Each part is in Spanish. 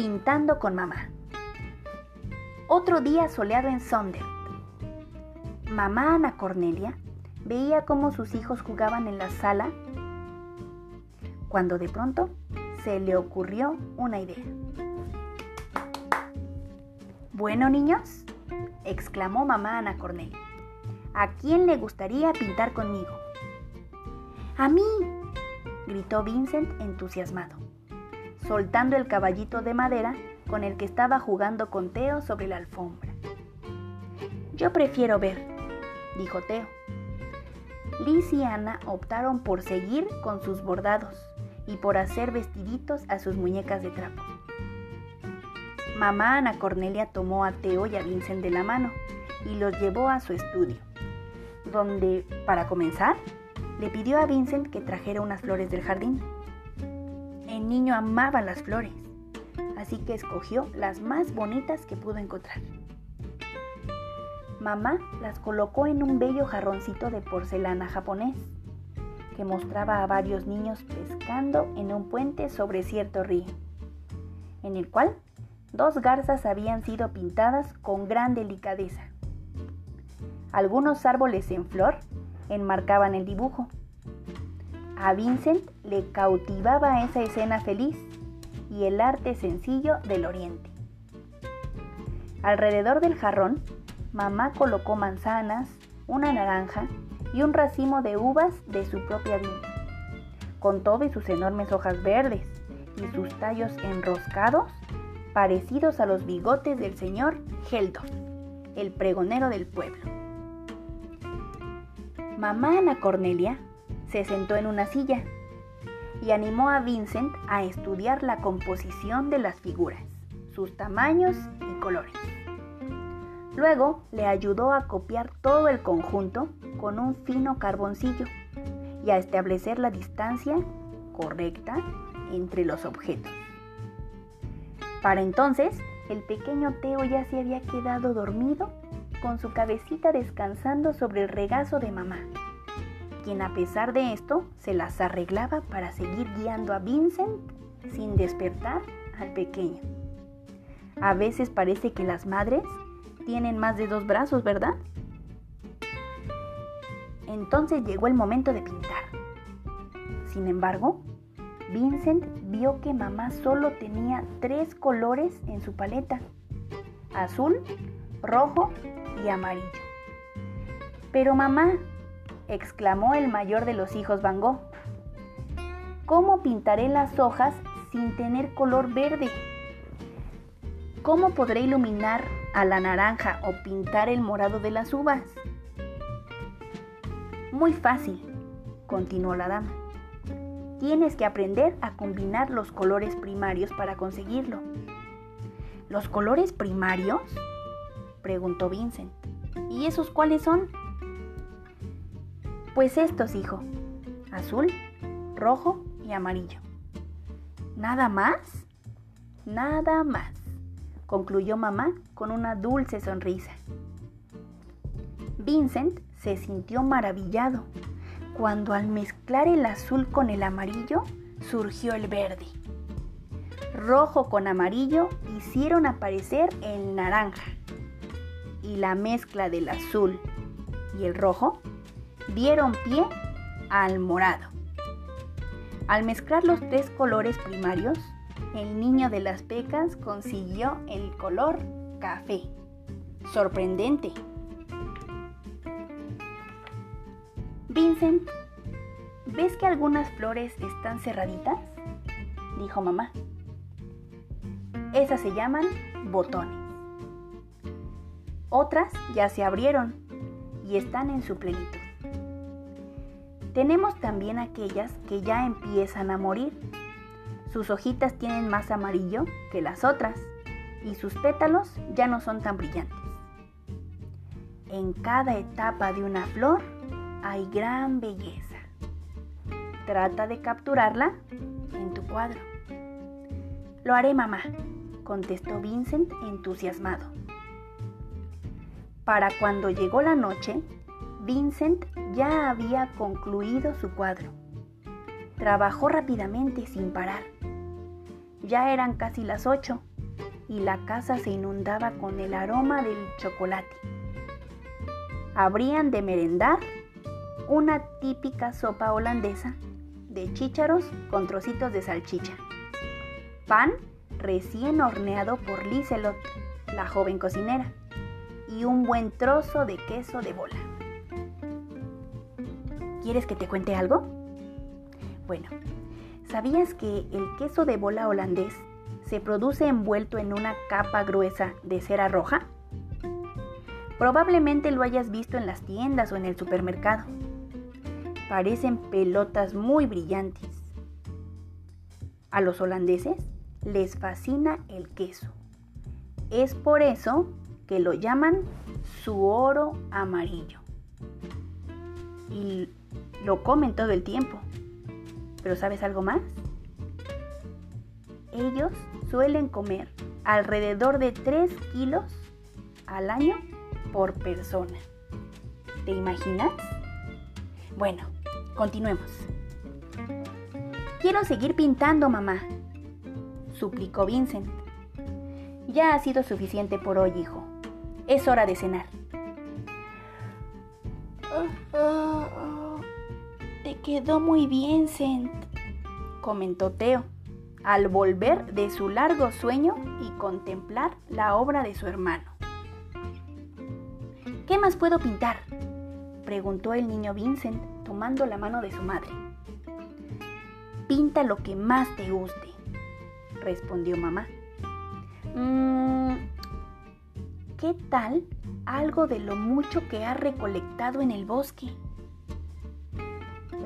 Pintando con mamá. Otro día soleado en Sonder. Mamá Ana Cornelia veía cómo sus hijos jugaban en la sala cuando de pronto se le ocurrió una idea. Bueno, niños, exclamó mamá Ana Cornelia, ¿a quién le gustaría pintar conmigo? A mí, gritó Vincent entusiasmado, soltando el caballito de madera con el que estaba jugando con Teo sobre la alfombra. Yo prefiero ver, dijo Teo. Liz y Ana optaron por seguir con sus bordados y por hacer vestiditos a sus muñecas de trapo. Mamá Ana Cornelia tomó a Teo y a Vincent de la mano y los llevó a su estudio, donde, para comenzar, le pidió a Vincent que trajera unas flores del jardín. Niño amaba las flores, así que escogió las más bonitas que pudo encontrar. Mamá las colocó en un bello jarroncito de porcelana japonés, que mostraba a varios niños pescando en un puente sobre cierto río, en el cual dos garzas habían sido pintadas con gran delicadeza. Algunos árboles en flor enmarcaban el dibujo. A Vincent le cautivaba esa escena feliz y el arte sencillo del oriente. Alrededor del jarrón, mamá colocó manzanas, una naranja y un racimo de uvas de su propia viña, con todo y sus enormes hojas verdes y sus tallos enroscados parecidos a los bigotes del señor Heldor, el pregonero del pueblo. Mamá Ana Cornelia se sentó en una silla y animó a Vincent a estudiar la composición de las figuras, sus tamaños y colores. Luego le ayudó a copiar todo el conjunto con un fino carboncillo y a establecer la distancia correcta entre los objetos. Para entonces, el pequeño Teo ya se había quedado dormido con su cabecita descansando sobre el regazo de mamá, quien a pesar de esto se las arreglaba para seguir guiando a Vincent sin despertar al pequeño. A veces parece que las madres tienen más de dos brazos, ¿verdad? Entonces llegó el momento de pintar. Sin embargo, Vincent vio que mamá solo tenía tres colores en su paleta. Azul, rojo y amarillo. Pero mamá, exclamó el mayor de los hijos Van Gogh, ¿cómo pintaré las hojas sin tener color verde? ¿Cómo podré iluminar a la naranja o pintar el morado de las uvas? Muy fácil, continuó la dama. Tienes que aprender a combinar los colores primarios para conseguirlo. ¿Los colores primarios? preguntó Vincent. ¿Y esos cuáles son? Pues estos, hijo. Azul, rojo y amarillo. ¿Nada más? Nada más, concluyó mamá con una dulce sonrisa. Vincent se sintió maravillado cuando al mezclar el azul con el amarillo surgió el verde. Rojo con amarillo hicieron aparecer el naranja y la mezcla del azul y el rojo dieron pie al morado. Al mezclar los tres colores primarios, el niño de las pecas consiguió el color café. Sorprendente. Vincent, ¿ves que algunas flores están cerraditas? Dijo mamá. Esas se llaman botones. Otras ya se abrieron y están en su plenitud. Tenemos también aquellas que ya empiezan a morir. Sus hojitas tienen más amarillo que las otras y sus pétalos ya no son tan brillantes. En cada etapa de una flor hay gran belleza. Trata de capturarla en tu cuadro. Lo haré, mamá, contestó Vincent entusiasmado. Para cuando llegó la noche, Vincent ya había concluido su cuadro. Trabajó rápidamente sin parar. Ya eran casi las ocho y la casa se inundaba con el aroma del chocolate. Habrían de merendar una típica sopa holandesa de chícharos con trocitos de salchicha, pan recién horneado por Liselot, la joven cocinera, y un buen trozo de queso de bola. ¿Quieres que te cuente algo? Bueno, ¿sabías que el queso de bola holandés se produce envuelto en una capa gruesa de cera roja? Probablemente lo hayas visto en las tiendas o en el supermercado. Parecen pelotas muy brillantes. A los holandeses les fascina el queso. Es por eso que lo llaman su oro amarillo. Y lo comen todo el tiempo. ¿Pero sabes algo más? Ellos suelen comer alrededor de 3 kilos al año por persona. ¿Te imaginas? Bueno, continuemos. Quiero seguir pintando, mamá, suplicó Vincent. Ya ha sido suficiente por hoy, hijo. Es hora de cenar. Quedó muy bien, Vincent, comentó Teo, al volver de su largo sueño y contemplar la obra de su hermano. ¿Qué más puedo pintar? preguntó el niño Vincent tomando la mano de su madre. Pinta lo que más te guste, respondió mamá. Mm, ¿Qué tal algo de lo mucho que ha recolectado en el bosque?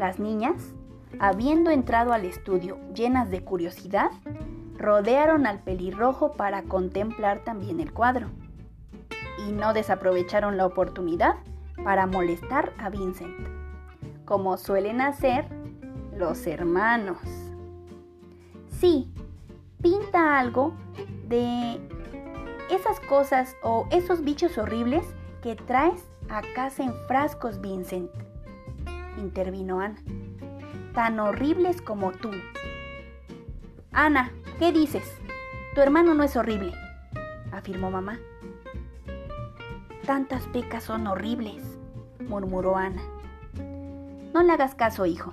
Las niñas, habiendo entrado al estudio llenas de curiosidad, rodearon al pelirrojo para contemplar también el cuadro. Y no desaprovecharon la oportunidad para molestar a Vincent, como suelen hacer los hermanos. Sí, pinta algo de esas cosas o esos bichos horribles que traes a casa en frascos, Vincent, intervino Ana. Tan horribles como tú. Ana, ¿qué dices? Tu hermano no es horrible, afirmó mamá. Tantas pecas son horribles, murmuró Ana. No le hagas caso, hijo.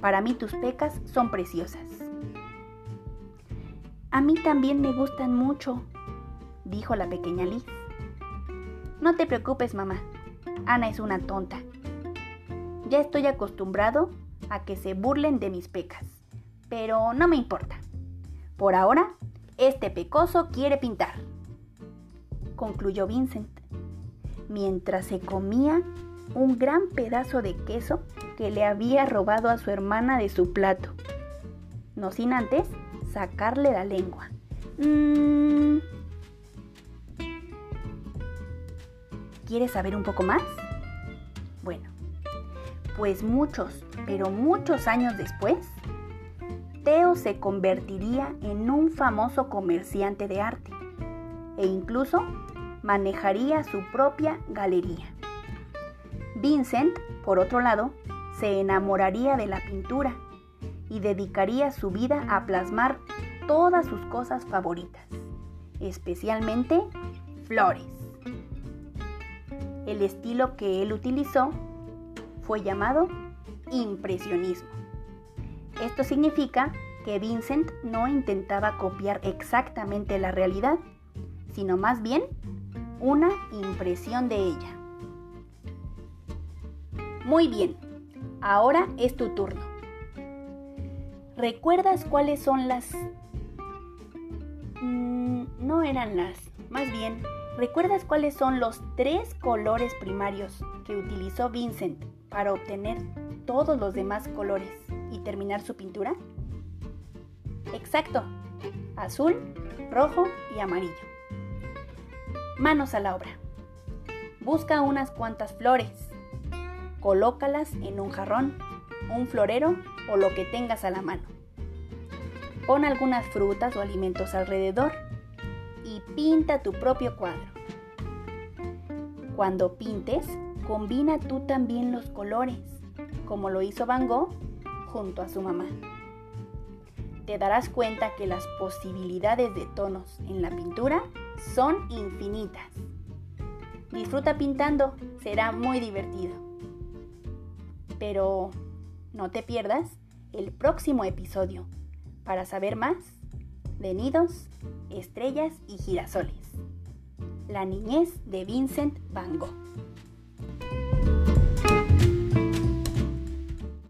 Para mí tus pecas son preciosas. A mí también me gustan mucho, dijo la pequeña Liz. No te preocupes, mamá. Ana es una tonta. Ya estoy acostumbrado a que se burlen de mis pecas, pero no me importa. Por ahora, este pecoso quiere pintar, concluyó Vincent, mientras se comía un gran pedazo de queso que le había robado a su hermana de su plato, no sin antes sacarle la lengua. Mm. ¿Quieres saber un poco más? Pues muchos, pero muchos años después, Teo se convertiría en un famoso comerciante de arte e incluso manejaría su propia galería. Vincent, por otro lado, se enamoraría de la pintura y dedicaría su vida a plasmar todas sus cosas favoritas, especialmente flores. El estilo que él utilizó fue llamado impresionismo. Esto significa que Vincent no intentaba copiar exactamente la realidad, sino más bien una impresión de ella. Muy bien, ahora es tu turno. ¿Recuerdas cuáles son las... Mm, no eran las, más bien, ¿recuerdas cuáles son los tres colores primarios que utilizó Vincent para obtener todos los demás colores y terminar su pintura? Exacto, azul, rojo y amarillo. Manos a la obra. Busca unas cuantas flores. Colócalas en un jarrón, un florero o lo que tengas a la mano. Pon algunas frutas o alimentos alrededor y pinta tu propio cuadro. Cuando pintes, combina tú también los colores, como lo hizo Van Gogh junto a su mamá. te darás cuenta que las posibilidades de tonos en la pintura son infinitas. Disfruta pintando, será muy divertido. Pero no te pierdas el próximo episodio para saber más de nidos, estrellas y girasoles. La niñez de Vincent Van Gogh.